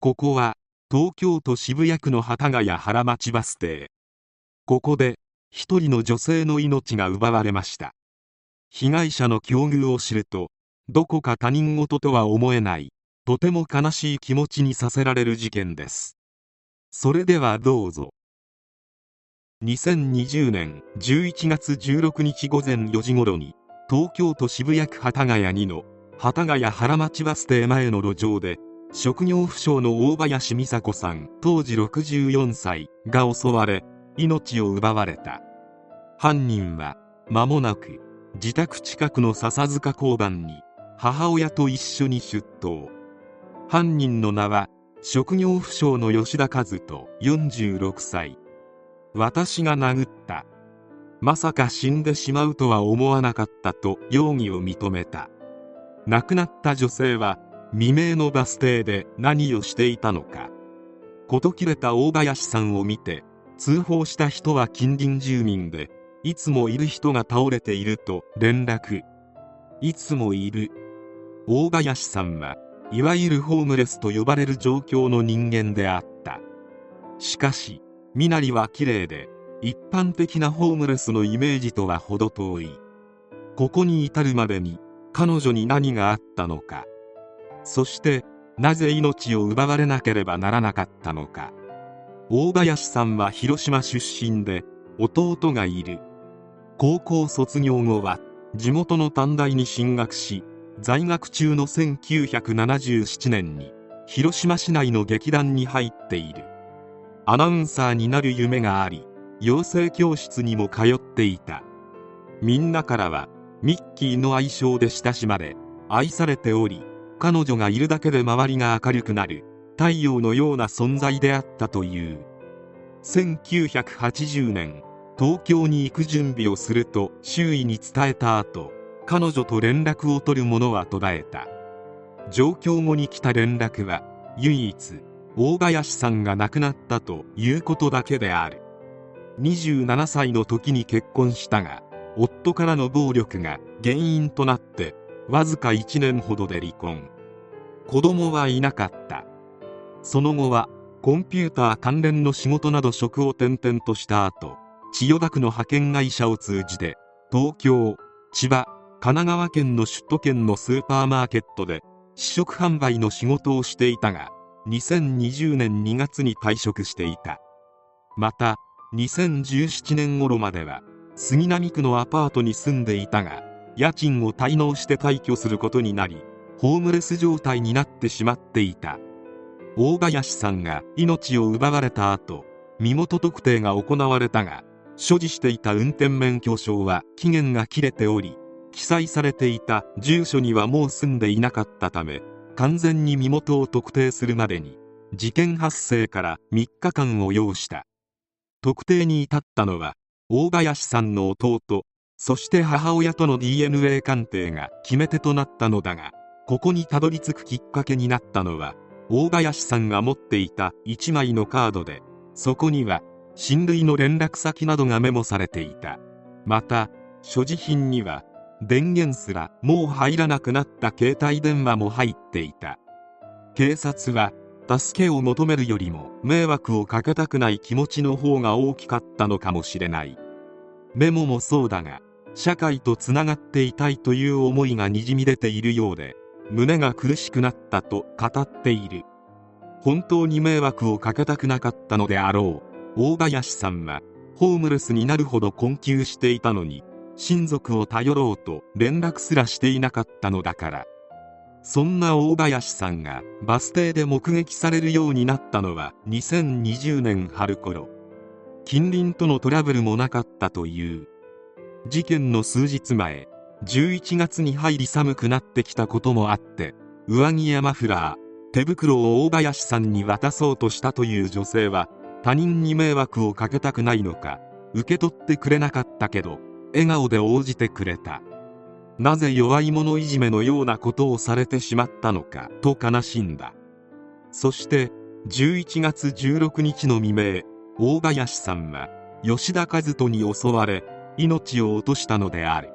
ここは東京都渋谷区の幡ヶ谷原町バス停。ここで一人の女性の命が奪われました。被害者の境遇を知るとどこか他人事とは思えないとても悲しい気持ちにさせられる事件です。それではどうぞ。2020年11月16日午前4時頃に東京都渋谷区幡ヶ谷2の幡ヶ谷原町バス停前の路上で職業不詳の大林美佐子さん当時64歳が襲われ命を奪われた。犯人は間もなく自宅近くの笹塚交番に母親と一緒に出頭。犯人の名は職業不詳の吉田和人46歳。私が殴った。まさか死んでしまうとは思わなかったと容疑を認めた。亡くなった女性は未明のバス停で何をしていたのか。事切れた大林さんを見て通報した人は近隣住民でいつもいる人が倒れていると連絡。いつもいる。大林さんはいわゆるホームレスと呼ばれる状況の人間であった。しかし身なりは綺麗で一般的なホームレスのイメージとは程遠い。ここに至るまでに彼女に何があったのか。そしてなぜ命を奪われなければならなかったのか。大林さんは広島出身で弟がいる。高校卒業後は地元の短大に進学し在学中の1977年に広島市内の劇団に入っている。アナウンサーになる夢があり養成教室にも通っていた。みんなからはミッキーの愛称で親しまれ愛されており彼女がいるだけで周りが明るくなる太陽のような存在であったという。1980年東京に行く準備をすると周囲に伝えた後彼女と連絡を取る者は途絶えた。上京後に来た連絡は唯一大林さんが亡くなったということだけである。27歳の時に結婚したが夫からの暴力が原因となってわずか1年ほどで離婚。子供はいなかった。その後はコンピューター関連の仕事など職を転々とした後千代田区の派遣会社を通じて東京千葉神奈川県の首都圏のスーパーマーケットで試食販売の仕事をしていたが2020年2月に退職していた。また2017年頃までは杉並区のアパートに住んでいたが家賃を滞納して退去することになりホームレス状態になってしまっていた。大林さんが命を奪われた後身元特定が行われたが所持していた運転免許証は期限が切れており記載されていた住所にはもう住んでいなかったため完全に身元を特定するまでに事件発生から3日間を要した。特定に至ったのは大林さんの弟そして母親との DNA 鑑定が決め手となったのだがここにたどり着くきっかけになったのは大林さんが持っていた1枚のカードでそこには親類の連絡先などがメモされていた。また所持品には電源すらもう入らなくなった携帯電話も入っていた。警察は助けを求めるよりも迷惑をかけたくない気持ちの方が大きかったのかもしれない。メモもそうだが社会とつながっていたいという思いがにじみ出ているようで胸が苦しくなったと語っている。本当に迷惑をかけたくなかったのであろう。大林さんはホームレスになるほど困窮していたのに親族を頼ろうと連絡すらしていなかったのだから。そんな大林さんがバス停で目撃されるようになったのは2020年春頃。近隣とのトラブルもなかったという。事件の数日前11月に入り寒くなってきたこともあって上着やマフラー手袋を大林さんに渡そうとしたという女性は他人に迷惑をかけたくないのか受け取ってくれなかったけど笑顔で応じてくれた。なぜ弱い者いじめのようなことをされてしまったのかと悲しんだ。そして11月16日の未明大林さんは吉田和人に襲われ命を落としたのである。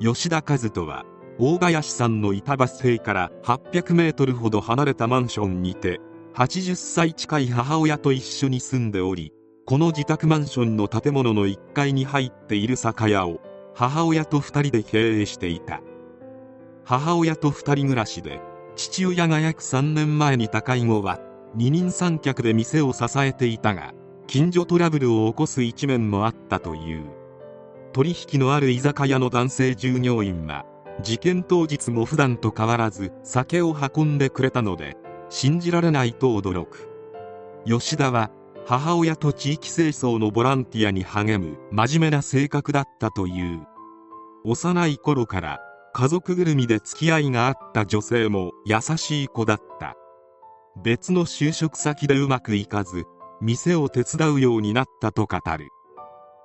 吉田和人は大林さんのいたバス停から800メートルほど離れたマンションにて80歳近い母親と一緒に住んでおりこの自宅マンションの建物の1階に入っている酒屋を母親と2人で経営していた。母親と2人暮らしで父親が約3年前に他界後は二人三脚で店を支えていたが近所トラブルを起こす一面もあったという。取引のある居酒屋の男性従業員は事件当日も普段と変わらず酒を運んでくれたので信じられないと驚く。吉田は母親と地域清掃のボランティアに励む真面目な性格だったという。幼い頃から家族ぐるみで付き合いがあった女性も優しい子だった。別の就職先でうまくいかず店を手伝うようになったと語る。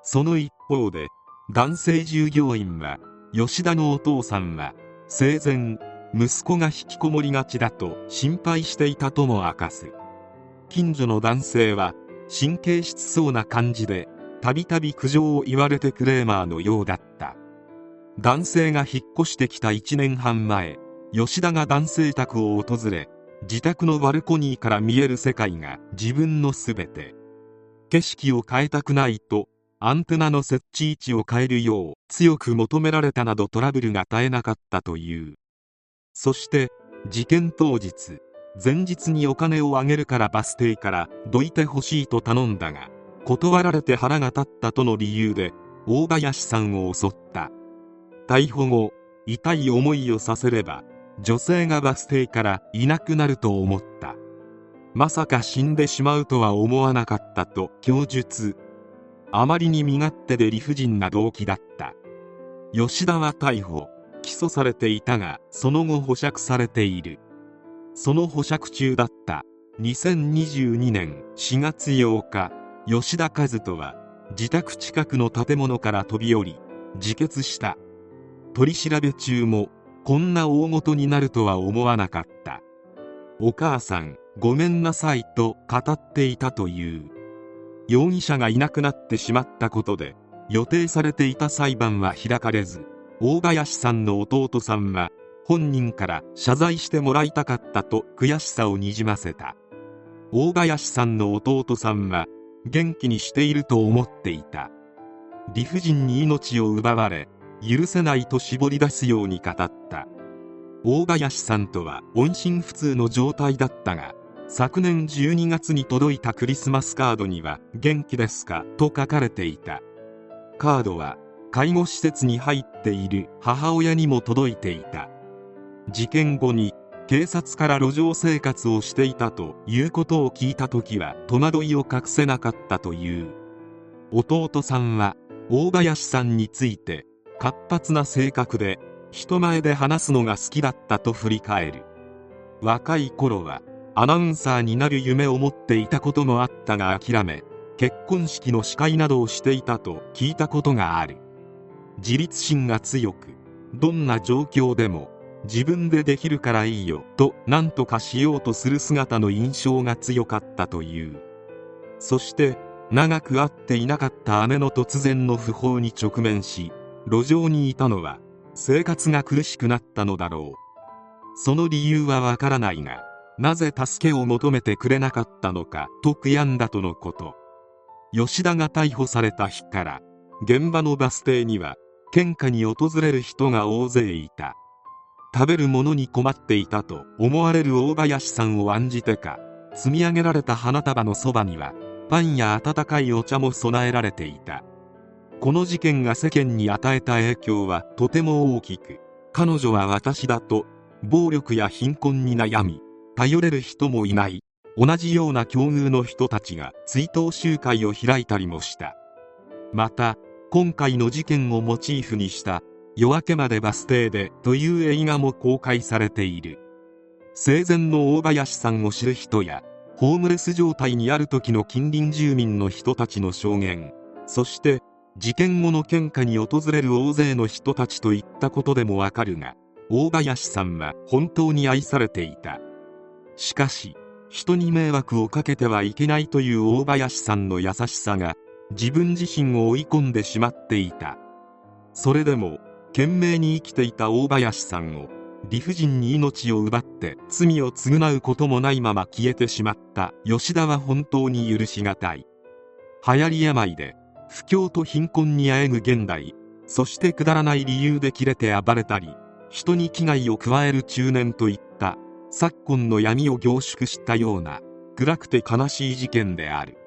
その一方で男性従業員は吉田のお父さんは生前息子が引きこもりがちだと心配していたとも明かす。近所の男性は神経質そうな感じでたびたび苦情を言われてクレーマーのようだった。男性が引っ越してきた1年半前吉田が男性宅を訪れ自宅のバルコニーから見える世界が自分の全て。景色を変えたくないとアンテナの設置位置を変えるよう強く求められたなどトラブルが絶えなかったという。そして事件当日前日にお金をあげるからバス停からどいてほしいと頼んだが断られて腹が立ったとの理由で大林さんを襲った。逮捕後痛い思いをさせれば女性がバス停からいなくなると思った。まさか死んでしまうとは思わなかったと供述。あまりに身勝手で理不尽な動機だった。吉田は逮捕起訴されていたがその後保釈されている。その保釈中だった。2022年4月8日吉田和人は自宅近くの建物から飛び降り自決した。取り調べ中もこんな大事になるとは思わなかった。お母さんごめんなさいと語っていたという。容疑者がいなくなってしまったことで予定されていた裁判は開かれず大林さんの弟さんは本人から謝罪してもらいたかったと悔しさをにじませた。大林さんの弟さんは元気にしていると思っていた。理不尽に命を奪われ許せないと絞り出すように語った。大林さんとは音信不通の状態だったが昨年12月に届いたクリスマスカードには「元気ですか?」と書かれていた。カードは介護施設に入っている母親にも届いていた。事件後に警察から路上生活をしていたということを聞いた時は戸惑いを隠せなかったという。弟さんは大林さんについて活発な性格で人前で話すのが好きだったと振り返る。若い頃はアナウンサーになる夢を持っていたこともあったが諦め結婚式の司会などをしていたと聞いたことがある。自立心が強くどんな状況でも自分でできるからいいよと何とかしようとする姿の印象が強かったという。そして長く会っていなかった姉の突然の訃報に直面し路上にいたのは生活が苦しくなったのだろう。その理由はわからないがなぜ助けを求めてくれなかったのかと悔やんだとのこと。吉田が逮捕された日から現場のバス停には献花に訪れる人が大勢いた。食べるものに困っていたと思われる大林さんを案じてか積み上げられた花束のそばにはパンや温かいお茶も備えられていた。この事件が世間に与えた影響はとても大きく彼女は私だと暴力や貧困に悩み頼れる人もいない。同じような境遇の人たちが追悼集会を開いたりもした。また今回の事件をモチーフにした夜明けまでバス停でという映画も公開されている。生前の大林さんを知る人やホームレス状態にある時の近隣住民の人たちの証言。そして事件後の献花に訪れる大勢の人たちといったことでもわかるが大林さんは本当に愛されていた。しかし人に迷惑をかけてはいけないという大林さんの優しさが自分自身を追い込んでしまっていた。それでも懸命に生きていた大林さんを理不尽に命を奪って罪を償うこともないまま消えてしまった吉田は本当に許しがたい。流行り病で不況と貧困にあえぐ現代そしてくだらない理由で切れて暴れたり人に危害を加える中年といった昨今の闇を凝縮したような暗くて悲しい事件である。